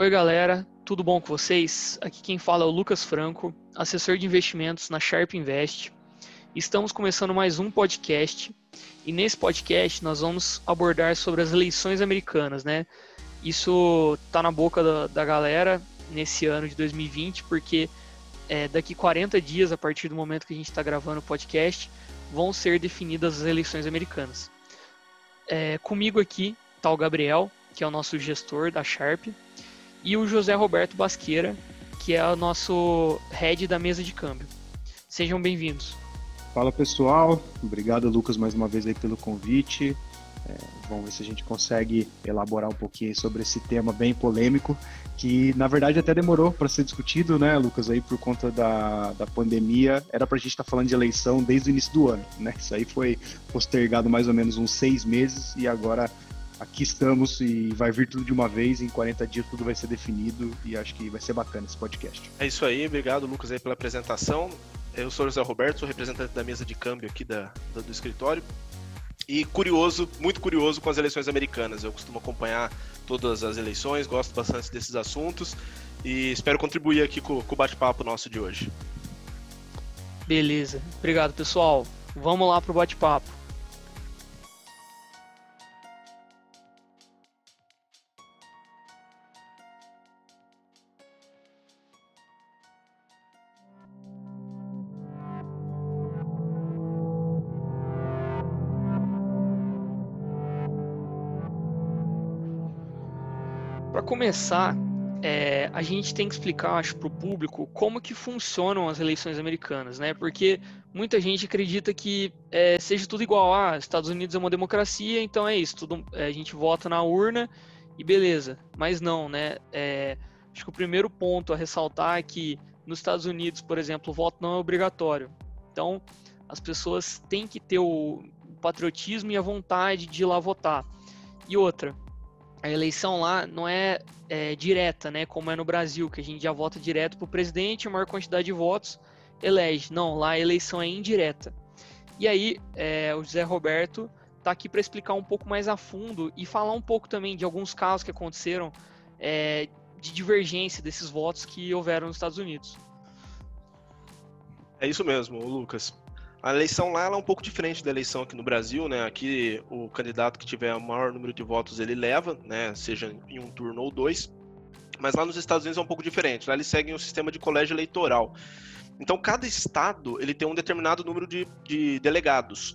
Oi, galera, tudo bom com vocês? Aqui quem fala é o Lucas Franco, assessor de investimentos na Sharp Invest. Estamos começando mais um podcast e nesse podcast nós vamos abordar sobre as eleições americanas, né? Isso tá na boca da, da galera nesse ano de 2020, porque é, daqui 40 dias, a partir do momento que a gente está gravando o podcast, vão ser definidas as eleições americanas. É, comigo aqui está o Gabriel, que é o nosso gestor da Sharp e o José Roberto Basqueira, que é o nosso head da mesa de câmbio. Sejam bem-vindos. Fala pessoal, obrigado Lucas mais uma vez aí pelo convite. É, vamos ver se a gente consegue elaborar um pouquinho sobre esse tema bem polêmico, que na verdade até demorou para ser discutido, né, Lucas, aí por conta da, da pandemia. Era para a gente estar tá falando de eleição desde o início do ano, né? Isso aí foi postergado mais ou menos uns seis meses e agora aqui estamos e vai vir tudo de uma vez. Em 40 dias tudo vai ser definido e acho que vai ser bacana esse podcast. É isso aí, obrigado Lucas aí pela apresentação. Eu sou o José Roberto, sou representante da mesa de câmbio aqui da, do, do escritório. E curioso, muito curioso com as eleições americanas. Eu costumo acompanhar todas as eleições, gosto bastante desses assuntos e espero contribuir aqui com, com o bate-papo nosso de hoje. Beleza, obrigado pessoal. Vamos lá para o bate-papo. Começar, é, a gente tem que explicar, acho, para o público como que funcionam as eleições americanas, né? Porque muita gente acredita que é, seja tudo igual. Ah, Estados Unidos é uma democracia, então é isso. Tudo, é, a gente vota na urna e beleza. Mas não, né? É, acho que o primeiro ponto a ressaltar é que nos Estados Unidos, por exemplo, o voto não é obrigatório. Então, as pessoas têm que ter o patriotismo e a vontade de ir lá votar. E outra, a eleição lá não é, é, direta, né? Como é no Brasil, que a gente já vota direto para o presidente, a maior quantidade de votos elege. Não, lá a eleição é indireta. E aí, é, o José Roberto está aqui para explicar um pouco mais a fundo e falar um pouco também de alguns casos que aconteceram é, de divergência desses votos que houveram nos Estados Unidos. É isso mesmo, Lucas. A eleição lá é um pouco diferente da eleição aqui no Brasil, né? Aqui o candidato que tiver o maior número de votos ele leva, né? Seja em um turno ou dois. Mas lá nos Estados Unidos é um pouco diferente. Lá eles seguem o sistema de colégio eleitoral. Então cada estado ele tem um determinado número de, de delegados.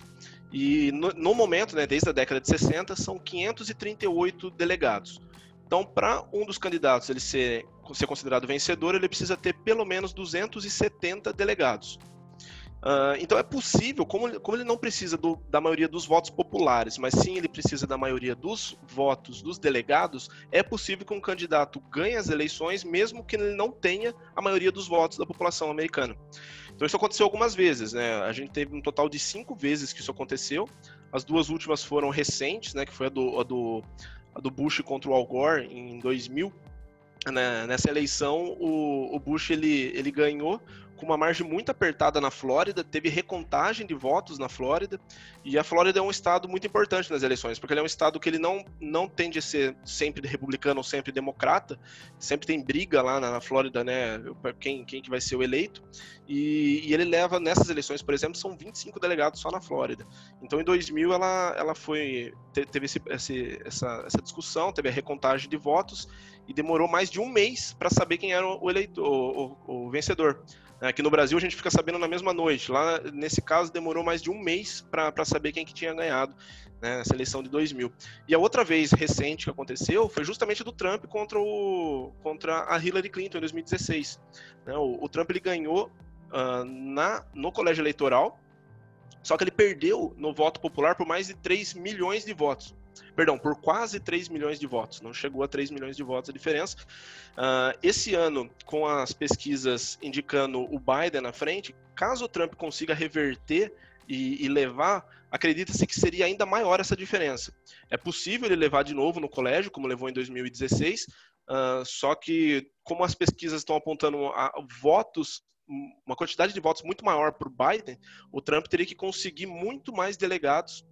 E no, no, momento, né, desde a década de 60, são 538 delegados. Então, para um dos candidatos ele ser, ser considerado vencedor, ele precisa ter pelo menos 270 delegados. Uh, então é possível, como, como ele não precisa do, da maioria dos votos populares, mas sim ele precisa da maioria dos votos dos delegados, é possível que um candidato ganhe as eleições, mesmo que ele não tenha a maioria dos votos da população americana. Então isso aconteceu algumas vezes, né? A gente teve um total de cinco vezes que isso aconteceu. As duas últimas foram recentes, né? Que foi a do, a do, a do Bush contra o Al Gore em 2000. Né? Nessa eleição, o, o Bush ele, ele ganhou com uma margem muito apertada na Flórida, teve recontagem de votos na Flórida, e a Flórida é um estado muito importante nas eleições, porque ele é um estado que ele não, não tende a ser sempre republicano ou sempre democrata, sempre tem briga lá na, Flórida, né, quem, quem que vai ser o eleito, e, e, ele leva, nessas eleições, por exemplo, são 25 delegados só na Flórida. Então, em 2000, ela, ela foi, teve esse, esse, essa, essa discussão, teve a recontagem de votos, e demorou mais de um mês para saber quem era o eleitor, o, o, o vencedor. Aqui no Brasil a gente fica sabendo na mesma noite. Lá, nesse caso, demorou mais de um mês para saber quem que tinha ganhado né, nessa eleição de 2000. E a outra vez recente que aconteceu foi justamente do Trump contra, o, contra a Hillary Clinton em 2016. Né, o, o, Trump ele ganhou uh, na, no colégio eleitoral, só que ele perdeu no voto popular por mais de 3 milhões de votos. Perdão, por quase 3 milhões de votos. Não chegou a 3 milhões de votos a diferença. Uh, esse ano, com as pesquisas indicando o Biden na frente, caso o Trump consiga reverter e, e levar, acredita-se que seria ainda maior essa diferença. É possível ele levar de novo no colégio, como levou em 2016, uh, ah, só que como as pesquisas estão apontando a votos uma quantidade de votos muito maior para o Biden, o Trump teria que conseguir muito mais delegados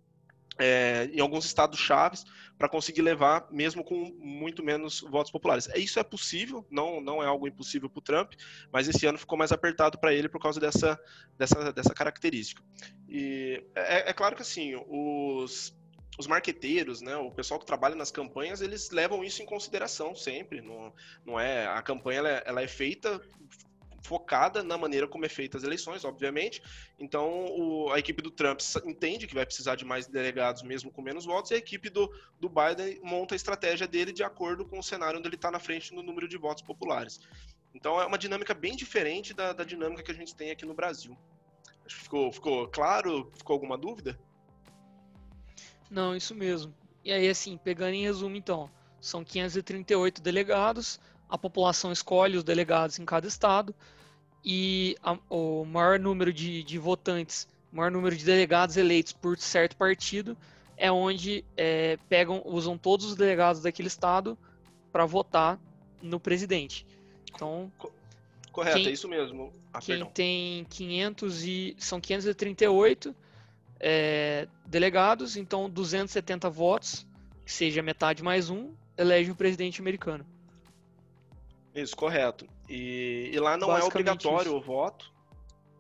é, em alguns estados chaves para conseguir levar, mesmo com muito menos votos populares. É, isso é possível, não, não é algo impossível para o Trump, mas esse ano ficou mais apertado para ele por causa dessa, dessa, dessa característica. E é, é claro que assim, os, os marqueteiros, né, o pessoal que trabalha nas campanhas, eles levam isso em consideração sempre. Não, não é a campanha ela é, ela é feita focada na maneira como é feita as eleições, obviamente. Então, o, a equipe do Trump entende que vai precisar de mais delegados, mesmo com menos votos, e a equipe do, do Biden monta a estratégia dele de acordo com o cenário onde ele está na frente no número de votos populares. Então, é uma dinâmica bem diferente da, da dinâmica que a gente tem aqui no Brasil. Acho que ficou, ficou claro? Ficou alguma dúvida? Não, isso mesmo. E aí, assim, pegando em resumo, então, são 538 delegados, a população escolhe os delegados em cada estado e a, o maior número de, de, votantes, o maior número de delegados eleitos por certo partido é onde é, pegam, usam todos os delegados daquele estado para votar no presidente. Então, correto, quem, é isso mesmo. Ah, quem perdão. tem 500 e são 538 é, delegados, então 270 votos, que seja metade mais um, elege o presidente americano. Isso, correto. E, e lá não é obrigatório isso. o voto.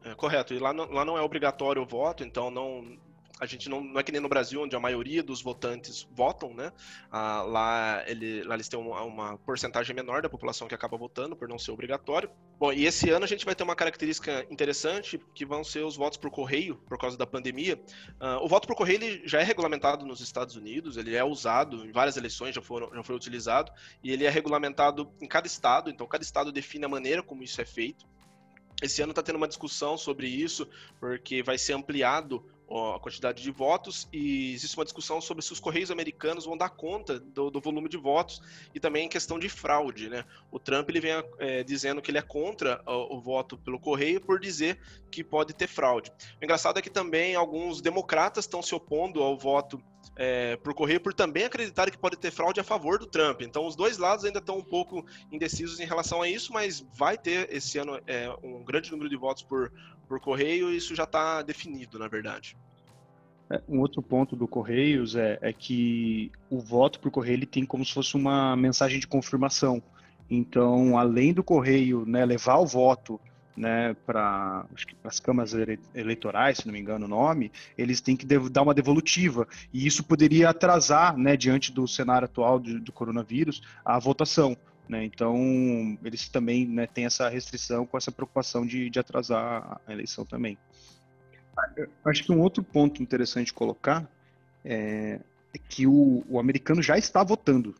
É, correto. E lá não, lá não é obrigatório o voto, então não, a gente não, não é que nem no Brasil, onde a maioria dos votantes votam, né? Ah, lá, ele, lá eles têm uma, uma, porcentagem menor da população que acaba votando, por não ser obrigatório. Bom, e esse ano a gente vai ter uma característica interessante, que vão ser os votos por correio, por causa da pandemia. Ah, o voto por correio ele já é regulamentado nos Estados Unidos, ele é usado em várias eleições, já, foram, já foi utilizado, e ele é regulamentado em cada estado, então cada estado define a maneira como isso é feito. Esse ano está tendo uma discussão sobre isso, porque vai ser ampliado a quantidade de votos e existe uma discussão sobre se os Correios americanos vão dar conta do, do volume de votos e também em questão de fraude, né? O Trump ele vem é, dizendo que ele é contra o, o, voto pelo Correio por dizer que pode ter fraude. O engraçado é que também alguns democratas estão se opondo ao voto é, por Correio por também acreditar que pode ter fraude a favor do Trump. Então os dois lados ainda estão um pouco indecisos em relação a isso, mas vai ter esse ano é, um grande número de votos por, por correio, isso já está definido, na verdade. É, um outro ponto do Correios é, é, que o voto por correio ele tem como se fosse uma mensagem de confirmação. Então, além do correio né, levar o voto né, para as câmaras eleitorais, se não me engano o nome, eles têm que dar uma devolutiva. E isso poderia atrasar, né, diante do cenário atual do, do coronavírus, a votação. Né? Então, eles também né, têm essa restrição com essa preocupação de, de atrasar a eleição também. Acho que um outro ponto interessante colocar é, é que o, o, americano já está votando.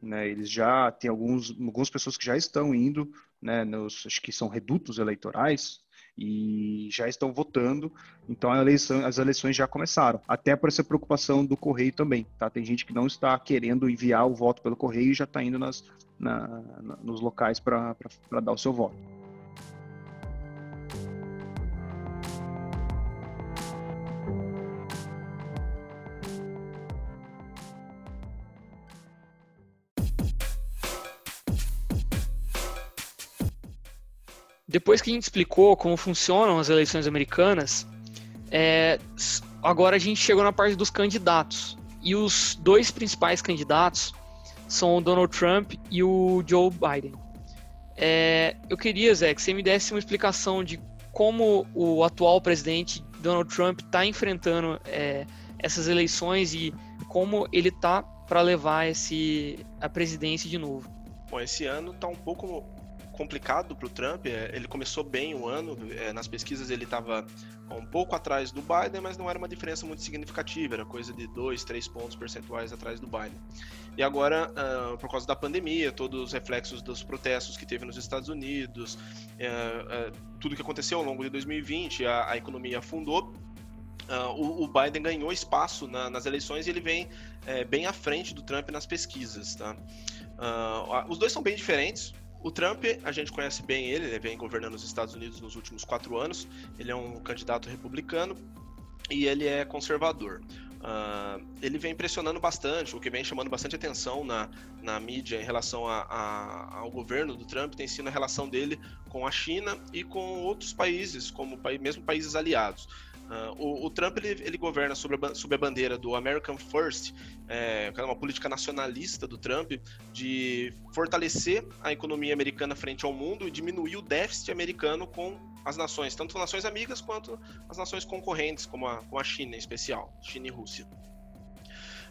Né? Eles já tem alguns, algumas pessoas que já estão indo, né, nos, acho que são redutos eleitorais, e já estão votando, então eleição, as eleições já começaram. Até por essa preocupação do correio também, tá? Tem gente que não está querendo enviar o voto pelo correio e já está indo nas, na, nos locais para dar o seu voto. Depois que a gente explicou como funcionam as eleições americanas, é, agora a gente chegou na parte dos candidatos. E os dois principais candidatos são o Donald Trump e o Joe Biden. É, eu queria, Zé, que você me desse uma explicação de como o atual presidente Donald Trump está enfrentando é, essas eleições e como ele está para levar esse, a presidência de novo. Bom, esse ano está um pouco complicado para o Trump. É, ele começou bem o ano, é, nas pesquisas ele estava um pouco atrás do Biden, mas não era uma diferença muito significativa, era coisa de 2, 3 pontos percentuais atrás do Biden. E agora, uh, por causa da pandemia, todos os reflexos dos protestos que teve nos Estados Unidos, uh, tudo que aconteceu ao longo de 2020, a, economia afundou. O, o, Biden ganhou espaço na, nas eleições e ele vem é, bem à frente do Trump nas pesquisas. Tá? os dois são bem diferentes. O Trump, a gente conhece bem ele, ele vem governando os Estados Unidos nos últimos quatro anos. Ele é um candidato republicano e ele é conservador. Uh, ele vem pressionando bastante, o que vem chamando bastante atenção na, na mídia em relação a, a, ao governo do Trump tem sido a relação dele com a China e com outros países, como mesmo países aliados. Uh, o, o, Trump ele, ele governa sob a, a, bandeira do American First, é, é uma política nacionalista do Trump de fortalecer a economia americana frente ao mundo e diminuir o déficit americano com as nações, tanto nações amigas quanto as nações concorrentes, como a, como a China em especial, China e Rússia.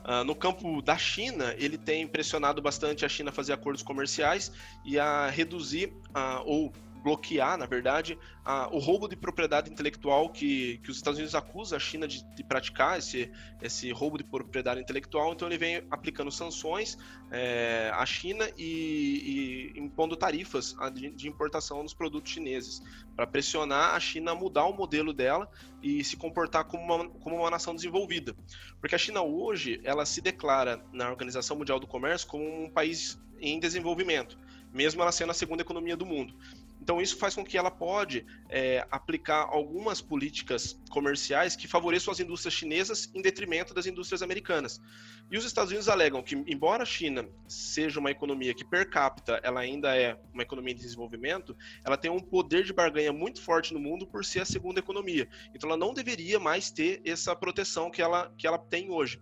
Uh, no campo da China, ele tem pressionado bastante a China a fazer acordos comerciais e a reduzir uh, ou bloquear, na verdade, a, o roubo de propriedade intelectual que, que os Estados Unidos acusam a China de, de, praticar, esse, esse roubo de propriedade intelectual. Então, ele vem aplicando sanções é, à China e, e impondo tarifas de, de, importação dos produtos chineses, para pressionar a China a mudar o modelo dela e se comportar como uma, como uma nação desenvolvida. Porque a China hoje, ela se declara na Organização Mundial do Comércio como um país em desenvolvimento mesmo ela sendo a segunda economia do mundo. Então isso faz com que ela pode é, aplicar algumas políticas comerciais que favoreçam as indústrias chinesas em detrimento das indústrias americanas. E os Estados Unidos alegam que, embora a China seja uma economia que per capita ela ainda é uma economia em desenvolvimento, ela tem um poder de barganha muito forte no mundo por ser a segunda economia. Então ela não deveria mais ter essa proteção que ela, que ela tem hoje.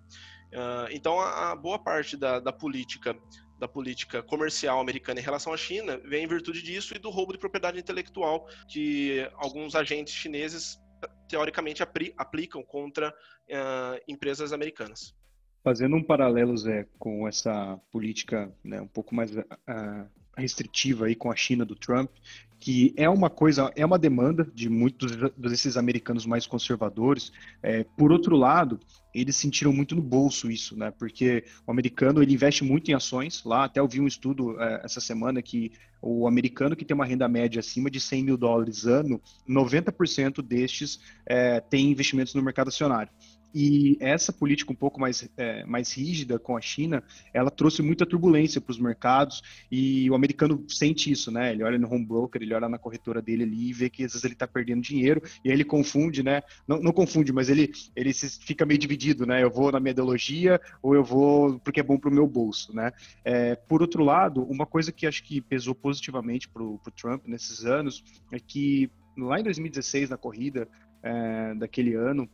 Uh, então a, a, boa parte da, da política da política comercial americana em relação à China vem em virtude disso e do roubo de propriedade intelectual que alguns agentes chineses teoricamente aplicam contra uh, empresas americanas. Fazendo um paralelo, Zé, com essa política né, um pouco mais uh, restritiva aí com a China do Trump, que é uma coisa, é uma demanda de muitos desses americanos mais conservadores. É, por outro lado, eles sentiram muito no bolso isso, né? Porque o americano ele investe muito em ações. Lá até eu vi um estudo é, essa semana que o americano que tem uma renda média acima de 100 mil dólares ano, 90% destes é, tem investimentos no mercado acionário. E essa política um pouco mais, é, mais rígida com a China, ela trouxe muita turbulência para os mercados e o americano sente isso, né? Ele olha no home broker, ele olha na corretora dele ali e vê que às vezes ele está perdendo dinheiro e aí ele confunde, né? Não, não confunde, mas ele, ele fica meio dividido, né? Eu vou na minha ideologia ou eu vou porque é bom para o meu bolso, né? É, por outro lado, uma coisa que acho que pesou positivamente para o Trump nesses anos é que lá em 2016, na corrida é, daquele ano,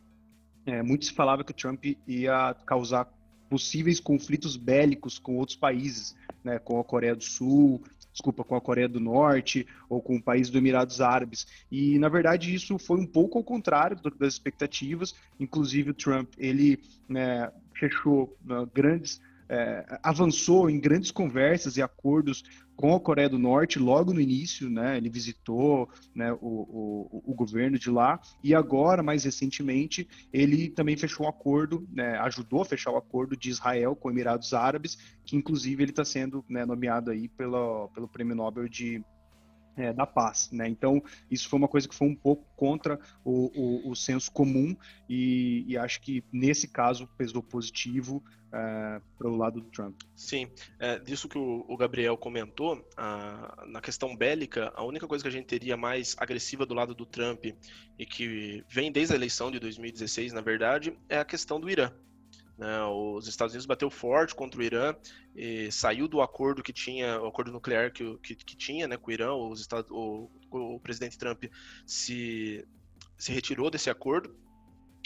é, muito se falava que o Trump ia causar possíveis conflitos bélicos com outros países, né, com a Coreia do Sul, desculpa, com a Coreia do Norte ou com o país dos Emirados Árabes. E na verdade isso foi um pouco ao contrário das expectativas. Inclusive o Trump ele né, fechou uh, grandes é, avançou em grandes conversas e acordos com a Coreia do Norte logo no início, né? Ele visitou né, o, o, o, governo de lá e agora, mais recentemente, ele também fechou um acordo, né, ajudou a fechar o acordo de Israel com Emirados Árabes, que inclusive ele está sendo né, nomeado aí pelo, pelo Prêmio Nobel de é, da paz, né? Então isso foi uma coisa que foi um pouco contra o, o, o senso comum e, e, acho que nesse caso pesou positivo é, para o lado do Trump. Sim, é, disso que o, o Gabriel comentou, a, na questão bélica, a única coisa que a gente teria mais agressiva do lado do Trump e que vem desde a eleição de 2016, na verdade, é a questão do Irã. Né, os Estados Unidos bateu forte contra o Irã, saiu do acordo que tinha, o acordo nuclear que, que, que tinha né, com o Irã, os Estados, o, o presidente Trump se, se retirou desse acordo,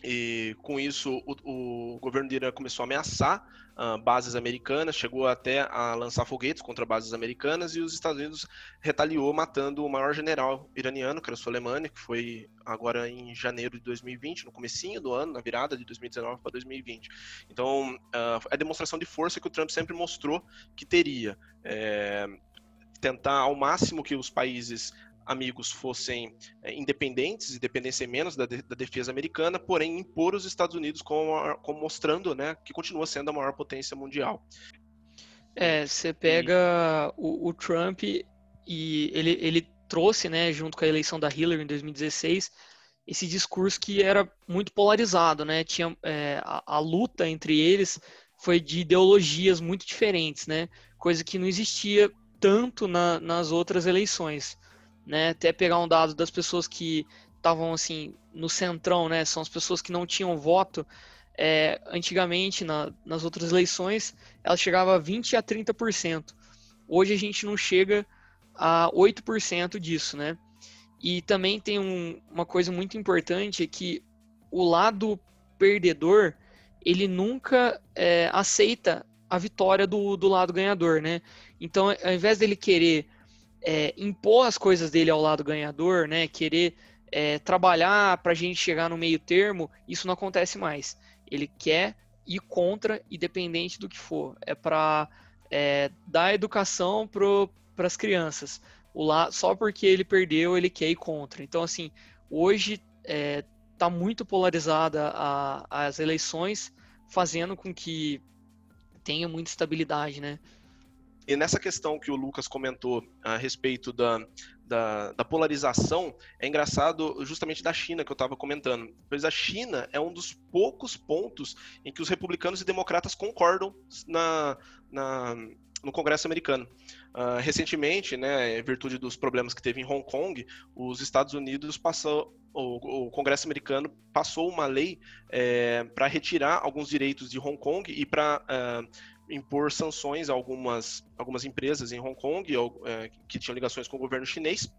e com isso o, o governo do Irã começou a ameaçar uh, bases americanas, chegou até a lançar foguetes contra bases americanas e os Estados Unidos retaliou matando o maior general iraniano, que era o Soleimani, que foi agora em janeiro de 2020, no comecinho do ano, na virada de 2019 para 2020. Então, uh, é a demonstração de força que o Trump sempre mostrou que teria. É, tentar ao máximo que os países amigos fossem é, independentes e dependessem menos da, de, da, defesa americana, porém impor os Estados Unidos como, como, mostrando né, que continua sendo a maior potência mundial. É, você pega e... o, o, Trump e ele, ele trouxe, né, junto com a eleição da Hillary em 2016, esse discurso que era muito polarizado, né? Tinha é, a, a, luta entre eles foi de ideologias muito diferentes, né? Coisa que não existia tanto na, nas outras eleições né? Até pegar um dado das pessoas que estavam assim no centrão, né? São as pessoas que não tinham voto. É, antigamente, na, nas outras eleições, ela chegava a 20 a 30%. Hoje a gente não chega a 8% disso, né? E também tem um, uma coisa muito importante é que o lado perdedor ele nunca é, aceita a vitória do, do lado ganhador, né? Então, ao invés dele querer é, impor as coisas dele ao lado ganhador, né? Querer é, trabalhar para a gente chegar no meio termo, isso não acontece mais. Ele quer ir contra, independente do que for. É para é, dar educação para as crianças. O lá, só porque ele perdeu, ele quer ir contra. Então, assim, hoje é, está muito polarizada a, as eleições, fazendo com que tenha muita estabilidade, né? E nessa questão que o Lucas comentou a respeito da, da, da, polarização, é engraçado justamente da China que eu estava comentando. Pois a China é um dos poucos pontos em que os republicanos e democratas concordam na, na no Congresso americano. Uh, recentemente, né, em virtude dos problemas que teve em Hong Kong, os Estados Unidos passou, o, Congresso americano passou uma lei é, para retirar alguns direitos de Hong Kong e para uh, impor sanções a algumas, algumas empresas em Hong Kong é, que tinham ligações com o governo chinês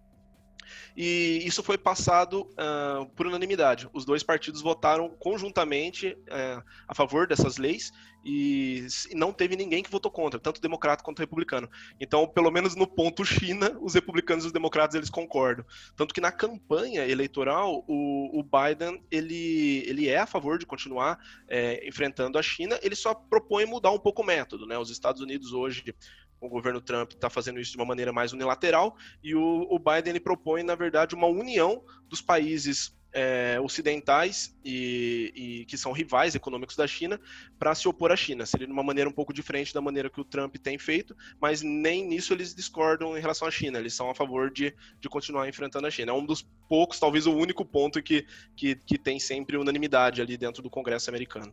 e isso foi passado uh, por unanimidade. Os dois partidos votaram conjuntamente uh, a favor dessas leis e não teve ninguém que votou contra, tanto democrata quanto republicano. Então, pelo menos no ponto China, os republicanos e os democratas eles concordam. Tanto que na campanha eleitoral, o, o Biden ele, ele é a favor de continuar é, enfrentando a China, ele só propõe mudar um pouco o método. Né? Os Estados Unidos hoje o governo Trump está fazendo isso de uma maneira mais unilateral e o, o Biden propõe, na verdade, uma união dos países é, ocidentais e, e, que são rivais econômicos da China para se opor à China. Seria de uma maneira um pouco diferente da maneira que o Trump tem feito, mas nem nisso eles discordam em relação à China. Eles são a favor de, de continuar enfrentando a China. É um dos poucos, talvez o único ponto que, que, que tem sempre unanimidade ali dentro do Congresso americano.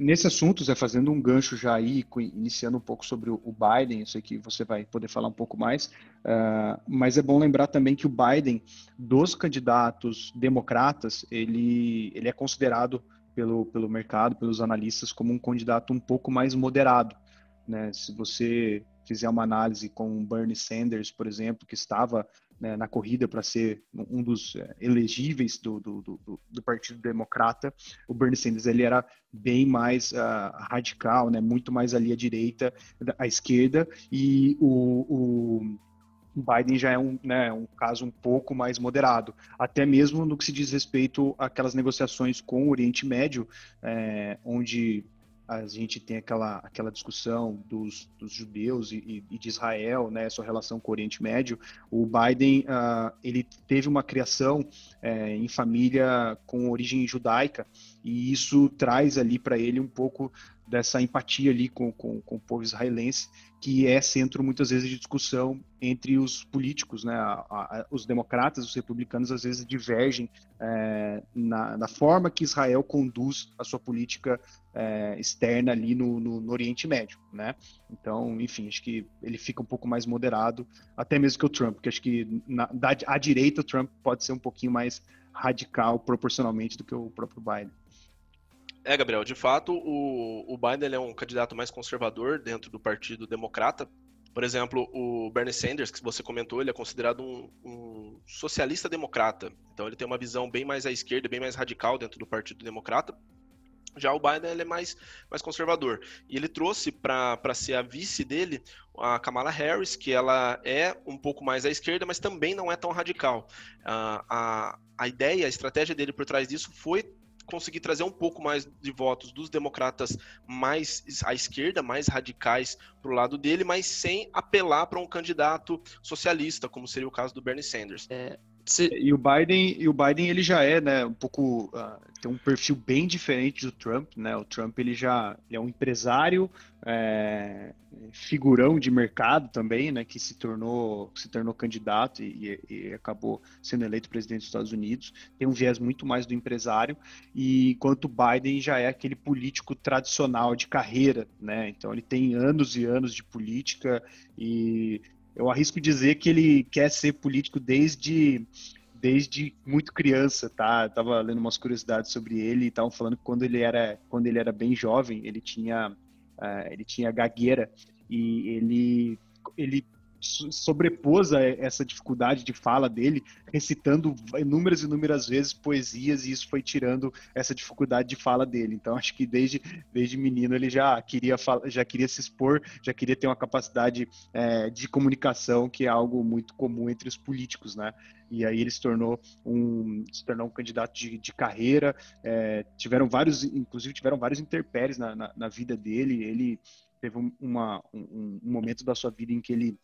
Nesse assunto, Zé, fazendo um gancho já aí, iniciando um pouco sobre o Biden, eu sei que você vai poder falar um pouco mais, uh, mas é bom lembrar também que o Biden, dos candidatos democratas, ele, ele é considerado pelo, pelo mercado, pelos analistas, como um candidato um pouco mais moderado. Né? Se você fizer uma análise com Bernie Sanders, por exemplo, que estava né, na corrida para ser um dos é, elegíveis do, do, do, do, Partido Democrata, o Bernie Sanders ele era bem mais uh, radical, né, muito mais ali à direita, à esquerda, e o, o Biden já é um, né, um caso um pouco mais moderado, até mesmo no que se diz respeito àquelas negociações com o Oriente Médio, é, onde a gente tem aquela, aquela discussão dos, dos judeus e, e, de Israel, né, sua relação com o Oriente Médio. O Biden, uh, ele teve uma criação é, em família com origem judaica e isso traz ali para ele um pouco dessa empatia ali com, com, com, o povo israelense, que é centro muitas vezes de discussão entre os políticos, né? A, a, os democratas, os republicanos às vezes divergem é, na, na, forma que Israel conduz a sua política é, externa ali no, no, no, Oriente Médio, né? Então, enfim, acho que ele fica um pouco mais moderado, até mesmo que o Trump, porque acho que na, da, à direita o Trump pode ser um pouquinho mais radical proporcionalmente do que o próprio Biden. É, Gabriel, de fato, o, o Biden é um candidato mais conservador dentro do Partido Democrata. Por exemplo, o Bernie Sanders, que você comentou, ele é considerado um, um socialista democrata. Então ele tem uma visão bem mais à esquerda, bem mais radical dentro do Partido Democrata. Já o Biden ele é mais, mais conservador. E ele trouxe para ser a vice dele a Kamala Harris, que ela é um pouco mais à esquerda, mas também não é tão radical. Uh, a, a ideia, a estratégia dele por trás disso foi conseguir trazer um pouco mais de votos dos democratas mais à esquerda, mais radicais para o lado dele, mas sem apelar para um candidato socialista, como seria o caso do Bernie Sanders. É, E o Biden, e o Biden ele já é, né, um pouco uh, tem um perfil bem diferente do Trump, né? O Trump ele já ele é um empresário, é, figurão de mercado também, né? Que se tornou se tornou candidato e, e, acabou sendo eleito presidente dos Estados Unidos. Tem um viés muito mais do empresário e enquanto o Biden já é aquele político tradicional de carreira, né? Então ele tem anos e anos de política e eu arrisco dizer que ele quer ser político desde desde muito criança, tá? Eu tava lendo umas curiosidades sobre ele e estavam falando que quando ele era quando ele era bem jovem, ele tinha uh, ele tinha gagueira e ele ele sobrepôs a essa dificuldade de fala dele, recitando inúmeras e inúmeras vezes poesias, e isso foi tirando essa dificuldade de fala dele. Então, acho que desde, desde menino ele já queria, já queria se expor, já queria ter uma capacidade é, de comunicação, que é algo muito comum entre os políticos, né? E aí ele se tornou um, se tornou um candidato de, de carreira. É, tiveram vários, inclusive tiveram vários interpéries na, na, na vida dele. Ele teve uma, um, um momento da sua vida em que ele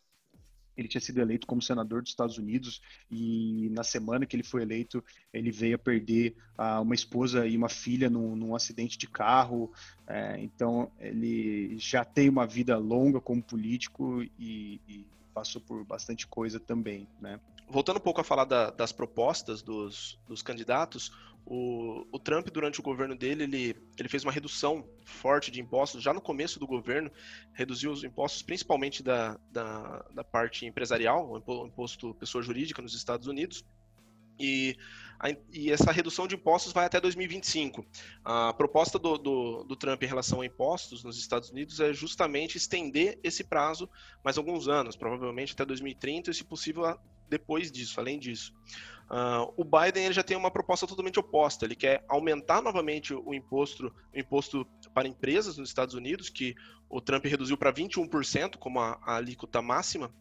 ele tinha sido eleito como senador dos Estados Unidos e na semana que ele foi eleito, ele veio a perder uh, uma esposa e uma filha num, num acidente de carro. É, então, ele já tem uma vida longa como político e, e passou por bastante coisa também, né? Voltando um pouco a falar da, das propostas dos, dos candidatos, o, o, Trump, durante o governo dele, ele, ele fez uma redução forte de impostos. Já no começo do governo, reduziu os impostos, principalmente da, da, da parte empresarial, o imposto pessoa jurídica nos Estados Unidos. E, a, e, essa redução de impostos vai até 2025. A proposta do, do, do, Trump em relação a impostos nos Estados Unidos é justamente estender esse prazo mais alguns anos, provavelmente até 2030, e se possível depois disso, além disso. Uh, o Biden ele já tem uma proposta totalmente oposta. Ele quer aumentar novamente o imposto, o imposto para empresas nos Estados Unidos, que o Trump reduziu para 21% como a, a alíquota máxima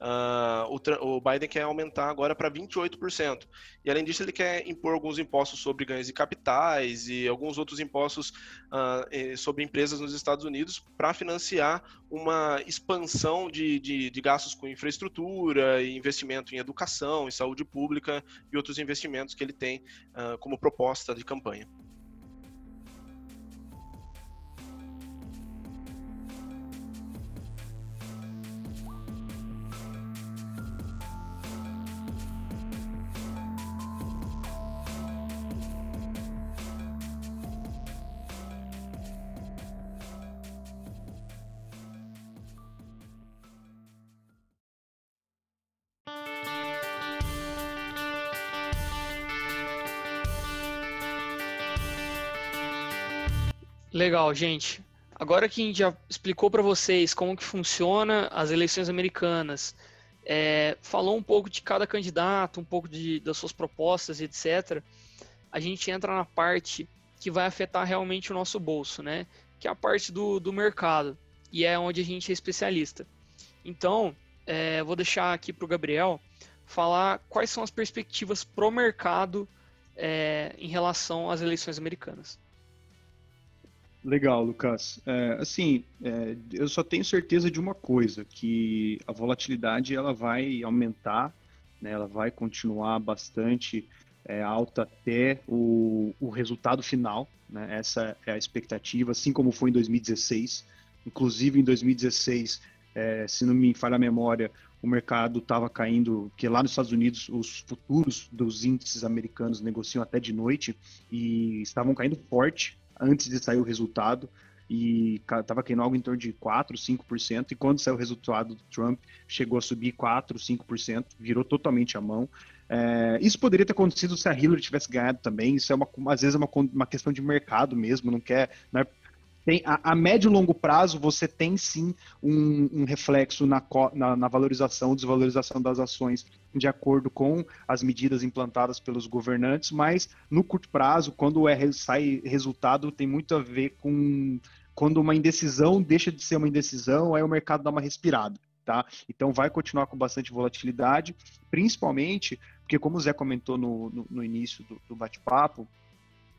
Uh, o, o, Biden quer aumentar agora para 28%. E além disso, ele quer impor alguns impostos sobre ganhos de capitais e alguns outros impostos uh, sobre empresas nos Estados Unidos para financiar uma expansão de, de, de, gastos com infraestrutura, investimento em educação, em saúde pública e outros investimentos que ele tem uh, como proposta de campanha. Legal, gente. Agora que a gente já explicou para vocês como que funciona as eleições americanas, é, falou um pouco de cada candidato, um pouco de, das suas propostas, etc. A gente entra na parte que vai afetar realmente o nosso bolso, né? Que é a parte do, do mercado e é onde a gente é especialista. Então, é, vou deixar aqui para o Gabriel falar quais são as perspectivas pro mercado é, em relação às eleições americanas. Legal, Lucas. É, assim, é, eu só tenho certeza de uma coisa, que a volatilidade ela vai aumentar, né, ela vai continuar bastante é, alta até o, o resultado final. Né, essa é a expectativa, assim como foi em 2016. Inclusive, em 2016, é, se não me falha a memória, o mercado estava caindo, porque lá nos Estados Unidos os futuros dos índices americanos negociam até de noite e estavam caindo forte antes de sair o resultado e estava caindo algo em torno de 4, 5%, e quando saiu o resultado do Trump, chegou a subir 4, 5%, virou totalmente a mão. É, isso poderia ter acontecido se a Hillary tivesse ganhado também, isso é uma, às vezes é uma, uma questão de mercado mesmo, não quer, não é tem, a, a, médio e longo prazo, você tem sim um, um reflexo na, na, na, valorização, desvalorização das ações de acordo com as medidas implantadas pelos governantes, mas no curto prazo, quando é, sai resultado, tem muito a ver com quando uma indecisão deixa de ser uma indecisão, aí o mercado dá uma respirada. Tá? Então vai continuar com bastante volatilidade, principalmente porque, como o Zé comentou no, no, no início do, do bate-papo,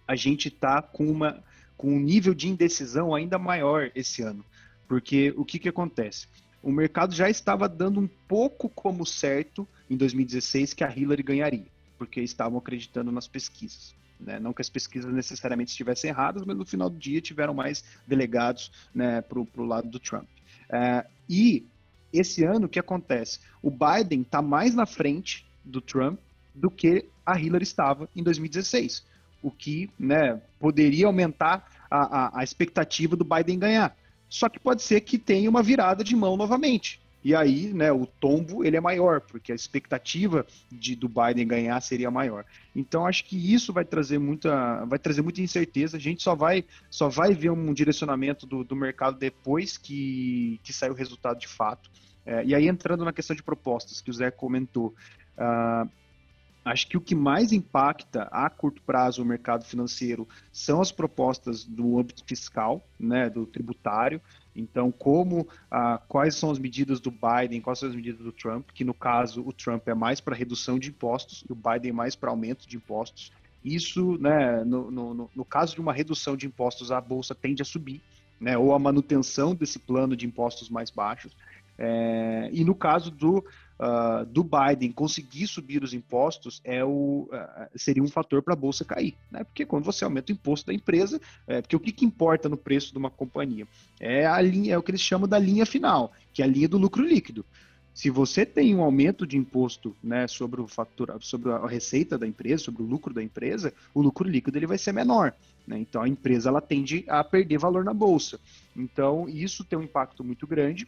a gente está com uma com um nível de indecisão ainda maior esse ano. Porque o que, que acontece? O mercado já estava dando um pouco como certo em 2016 que a Hillary ganharia, porque estavam acreditando nas pesquisas. Né? Não que as pesquisas necessariamente estivessem erradas, mas no final do dia tiveram mais delegados né, para o lado do Trump. É, e esse ano, o que acontece? O Biden está mais na frente do Trump do que a Hillary estava em 2016 o que né, poderia aumentar a, a, a expectativa do Biden ganhar. Só que pode ser que tenha uma virada de mão novamente. E aí, né, o tombo ele é maior, porque a expectativa de do Biden ganhar seria maior. Então acho que isso vai trazer muita, vai trazer muita incerteza. A gente só vai, só vai ver um direcionamento do, do mercado depois que, que sair o resultado de fato. É, e aí, entrando na questão de propostas que o Zé comentou, uh, acho que o que mais impacta a curto prazo o mercado financeiro são as propostas do âmbito fiscal, né, do tributário. Então, como, ah, quais são as medidas do Biden, quais são as medidas do Trump, que no caso o Trump é mais para redução de impostos e o Biden é mais para aumento de impostos. Isso, né, no, no, no, caso de uma redução de impostos, a bolsa tende a subir, né, ou a manutenção desse plano de impostos mais baixos. É, e no caso do, uh, do Biden conseguir subir os impostos, é o, uh, seria um fator para a bolsa cair. Né? Porque quando você aumenta o imposto da empresa, é, porque o que, que importa no preço de uma companhia? É, a linha, é o que eles chamam da linha final, que é a linha do lucro líquido. Se você tem um aumento de imposto né, sobre, o fatura, sobre a receita da empresa, sobre o lucro da empresa, o lucro líquido ele vai ser menor. Né? Então a empresa ela tende a perder valor na bolsa. Então isso tem um impacto muito grande.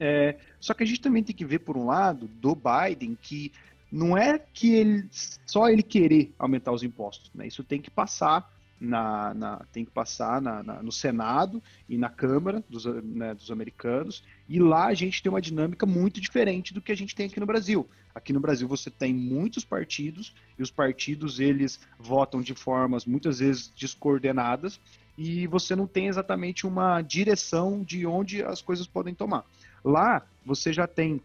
É, só que a gente também tem que ver, por um lado, do Biden, que não é que ele só ele querer aumentar os impostos. Né? Isso tem que passar na, na, tem que passar na, na, no Senado e na Câmara dos, né, dos americanos, e lá a gente tem uma dinâmica muito diferente do que a gente tem aqui no Brasil. Aqui no Brasil você tem muitos partidos, e os partidos eles votam de formas muitas vezes descoordenadas, e você não tem exatamente uma direção de onde as coisas podem tomar. Lá você já tem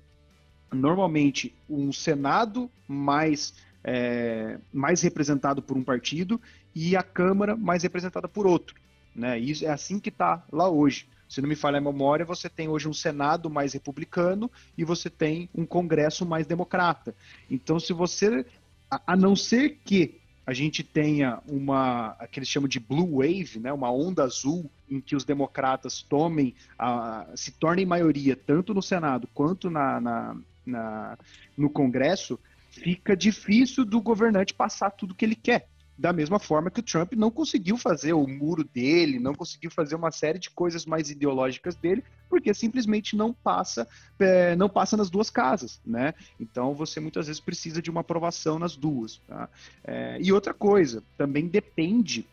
normalmente um Senado mais é, mais representado por um partido e a Câmara mais representada por outro. Né? Isso é assim que está lá hoje. Se não me falha a memória, você tem hoje um Senado mais republicano e você tem um Congresso mais democrata. Então, se você, a, não ser que a gente tenha uma, que eles chamam de blue wave, né, uma onda azul, em que os democratas tomem, a, se tornem maioria tanto no Senado quanto na, na, na no Congresso, fica difícil do governante passar tudo que ele quer. Da mesma forma que o Trump não conseguiu fazer o muro dele, não conseguiu fazer uma série de coisas mais ideológicas dele, porque simplesmente não passa, é, não passa nas duas casas, né? Então você muitas vezes precisa de uma aprovação nas duas. Tá? É, e outra coisa, também depende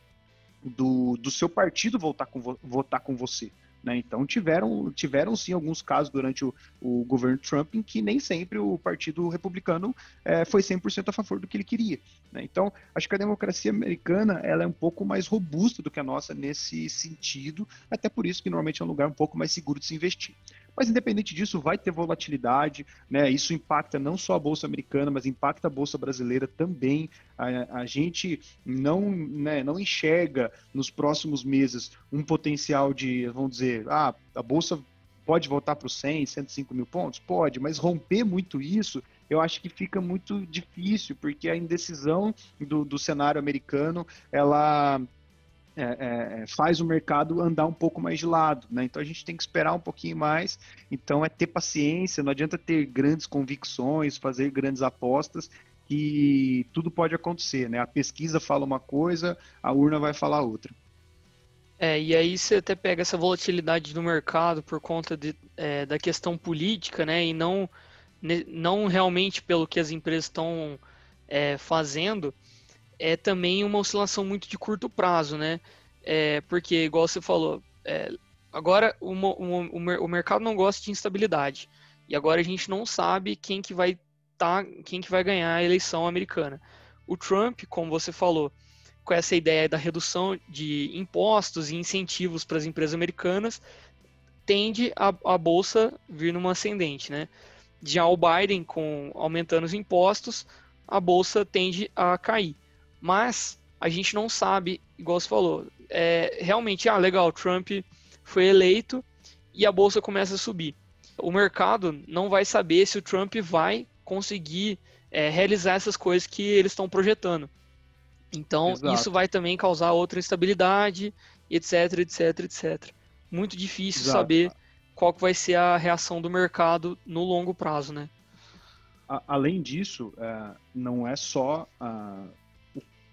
do, do seu partido votar com, votar com você. Né? Então tiveram, tiveram sim alguns casos durante o, o governo Trump em que nem sempre o Partido Republicano é, foi 100% a favor do que ele queria. Né? Então acho que a democracia americana ela é um pouco mais robusta do que a nossa nesse sentido, até por isso que normalmente é um lugar um pouco mais seguro de se investir. Mas independente disso, vai ter volatilidade, né? Isso impacta não só a bolsa americana, mas impacta a bolsa brasileira também. A, a gente não, né, não enxerga nos próximos meses um potencial de, vamos dizer, ah, a bolsa pode voltar para os 100, 105 mil pontos? Pode, mas romper muito isso, eu acho que fica muito difícil, porque a indecisão do, do cenário americano, ela é, é, é, faz o mercado andar um pouco mais de lado, né? Então a gente tem que esperar um pouquinho mais. Então é ter paciência, não adianta ter grandes convicções, fazer grandes apostas, que tudo pode acontecer, né? A pesquisa fala uma coisa, a urna vai falar outra. É, e aí você até pega essa volatilidade do mercado por conta de, é, da questão política, né? E não, não realmente pelo que as empresas estão é, fazendo é também uma oscilação muito de curto prazo, né? É, porque, igual você falou, é, agora o, o, o, mercado não gosta de instabilidade. E agora a gente não sabe quem que vai tá, quem que vai ganhar a eleição americana. O Trump, como você falou, com essa ideia da redução de impostos e incentivos para as empresas americanas, tende a, a bolsa vir numa ascendente, né? Já o Biden, com aumentando os impostos, a bolsa tende a cair. Mas a gente não sabe, igual você falou, é, realmente, ah, legal, Trump foi eleito e a bolsa começa a subir. O mercado não vai saber se o Trump vai conseguir é, realizar essas coisas que eles estão projetando. Então, Exato. isso vai também causar outra instabilidade, etc, etc, etc. Muito difícil Exato. saber qual que vai ser a reação do mercado no longo prazo, né? Além disso, é, não é só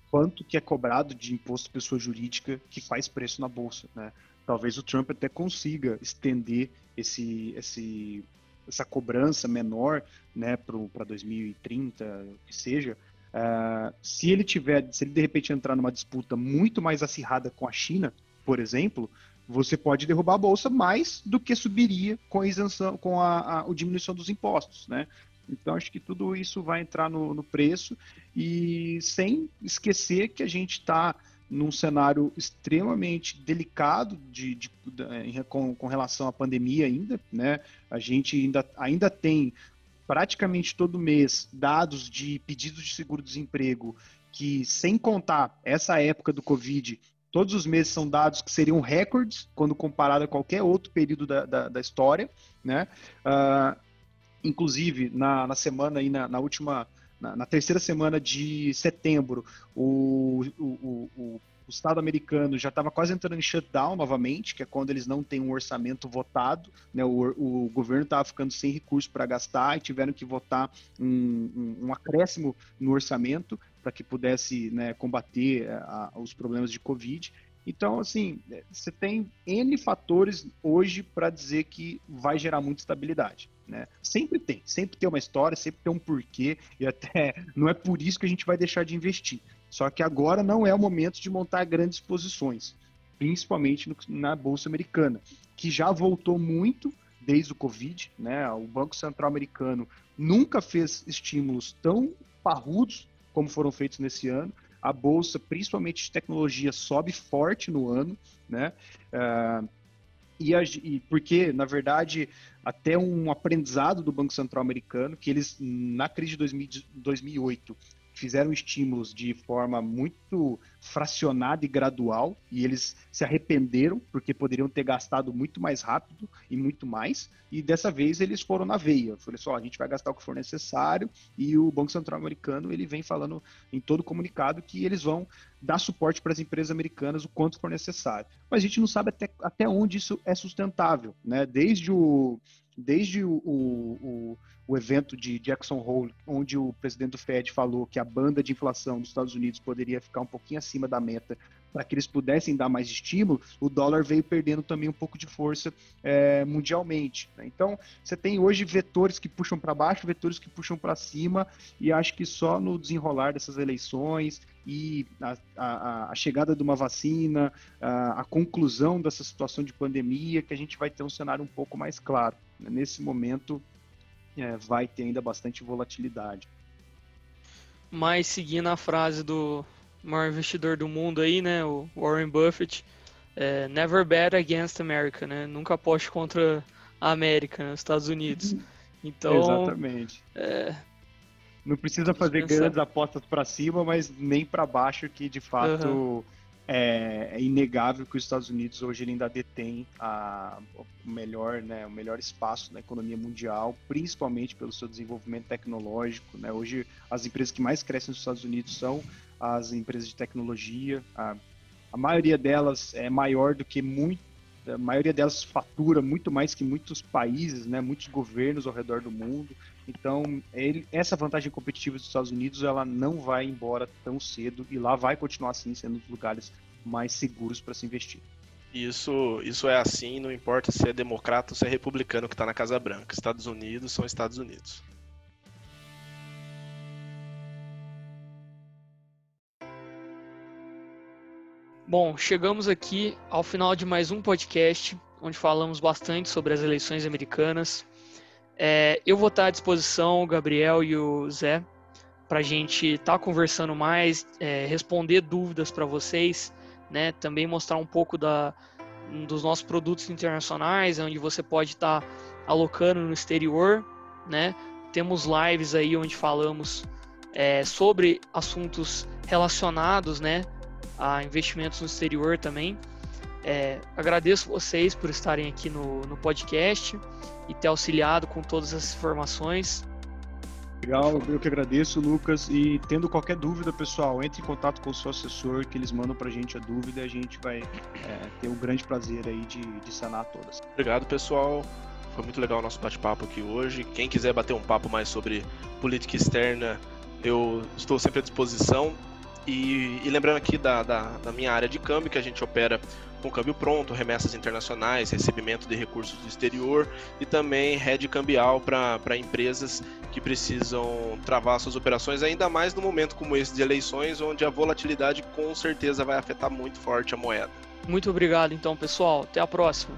quanto que é cobrado de imposto pessoa jurídica que faz preço na bolsa, né? Talvez o Trump até consiga estender esse, esse, essa cobrança menor, né, para 2030, que seja, uh, se ele tiver, se ele de repente entrar numa disputa muito mais acirrada com a China, por exemplo, você pode derrubar a bolsa mais do que subiria com a isenção, com a, a, a diminuição dos impostos, né? Então, acho que tudo isso vai entrar no, no preço e sem esquecer que a gente está num cenário extremamente delicado de, de, de, com, com relação à pandemia ainda, né? A gente ainda, ainda tem praticamente todo mês dados de pedidos de seguro-desemprego que, sem contar essa época do Covid, todos os meses são dados que seriam recordes quando comparado a qualquer outro período da, da, da história, né? Uh, inclusive, na, na semana aí, na, na última na, na, terceira semana de setembro, o, o, o, o Estado americano já estava quase entrando em shutdown novamente, que é quando eles não têm um orçamento votado, né? o, o governo estava ficando sem recursos para gastar e tiveram que votar um, um, um acréscimo no orçamento para que pudesse né, combater a, os problemas de Covid. Então, assim, você tem N fatores hoje para dizer que vai gerar muita estabilidade. Né? Sempre tem, sempre tem uma história, sempre tem um porquê, e até não é por isso que a gente vai deixar de investir. Só que agora não é o momento de montar grandes posições, principalmente no, na Bolsa Americana, que já voltou muito desde o Covid. Né? O Banco Central Americano nunca fez estímulos tão parrudos como foram feitos nesse ano. A bolsa, principalmente de tecnologia, sobe forte no ano, né? Uh, e, a, e, porque, na verdade, até um aprendizado do Banco Central americano, que eles, na crise de 2000, 2008, fizeram estímulos de forma muito fracionada e gradual, e eles se arrependeram porque poderiam ter gastado muito mais rápido e muito mais, e dessa vez eles foram na veia. Falei só, a gente vai gastar o que for necessário, e o Banco Central americano ele vem falando em todo comunicado que eles vão dar suporte para as empresas americanas o quanto for necessário. Mas a gente não sabe até, até onde isso é sustentável, né? Desde o desde o, o, o, evento de Jackson Hole, onde o presidente do Fed falou que a banda de inflação dos Estados Unidos poderia ficar um pouquinho acima da meta para que eles pudessem dar mais estímulo, o dólar veio perdendo também um pouco de força é, mundialmente. Né? Então, você tem hoje vetores que puxam para baixo, vetores que puxam para cima, e acho que só no desenrolar dessas eleições e a, a, a chegada de uma vacina, a, a conclusão dessa situação de pandemia, que a gente vai ter um cenário um pouco mais claro. Nesse momento, é, vai ter ainda bastante volatilidade. Mas seguindo a frase do maior investidor do mundo aí, né, o Warren Buffett, é, never bet against America, né? Nunca aposte contra a América, né, os Estados Unidos. Então, exatamente. É, não precisa fazer grandes apostas para cima, mas nem para baixo, que de fato uhum é, é, inegável que os Estados Unidos hoje ainda detém a, o melhor, né, o melhor espaço na economia mundial, principalmente pelo seu desenvolvimento tecnológico. Né? Hoje, as empresas que mais crescem nos Estados Unidos são as empresas de tecnologia. A, a maioria delas é maior do que muito a maioria delas fatura muito mais que muitos países, né, muitos governos ao redor do mundo. Então, ele, essa vantagem competitiva dos Estados Unidos, ela não vai embora tão cedo e lá vai continuar assim sendo um dos lugares mais seguros para se investir. Isso, isso é assim, não importa se é democrata ou se é republicano que está na Casa Branca. Estados Unidos são Estados Unidos. Bom, chegamos aqui ao final de mais um podcast, onde falamos bastante sobre as eleições americanas. É, eu vou estar à disposição, o Gabriel e o Zé, para a gente estar tá conversando mais, é, responder dúvidas para vocês, né? Também mostrar um pouco da, dos nossos produtos internacionais, onde você pode estar tá alocando no exterior, né? Temos lives aí onde falamos é, sobre assuntos relacionados, né? a investimentos no exterior também. É, agradeço vocês por estarem aqui no, no podcast e ter auxiliado com todas essas informações. Legal, eu que agradeço, Lucas. E tendo qualquer dúvida, pessoal, entre em contato com o seu assessor, que eles mandam pra gente a dúvida e a gente vai é, ter um grande prazer aí de, de sanar todas. Obrigado, pessoal. Foi muito legal o nosso bate-papo aqui hoje. Quem quiser bater um papo mais sobre política externa, eu estou sempre à disposição. E, e lembrando aqui da, da, da, minha área de câmbio, que a gente opera com câmbio pronto, remessas internacionais, recebimento de recursos do exterior e também rede cambial para empresas que precisam travar suas operações, ainda mais no momento como esse de eleições, onde a volatilidade com certeza vai afetar muito forte a moeda. Muito obrigado, então, pessoal. Até a próxima.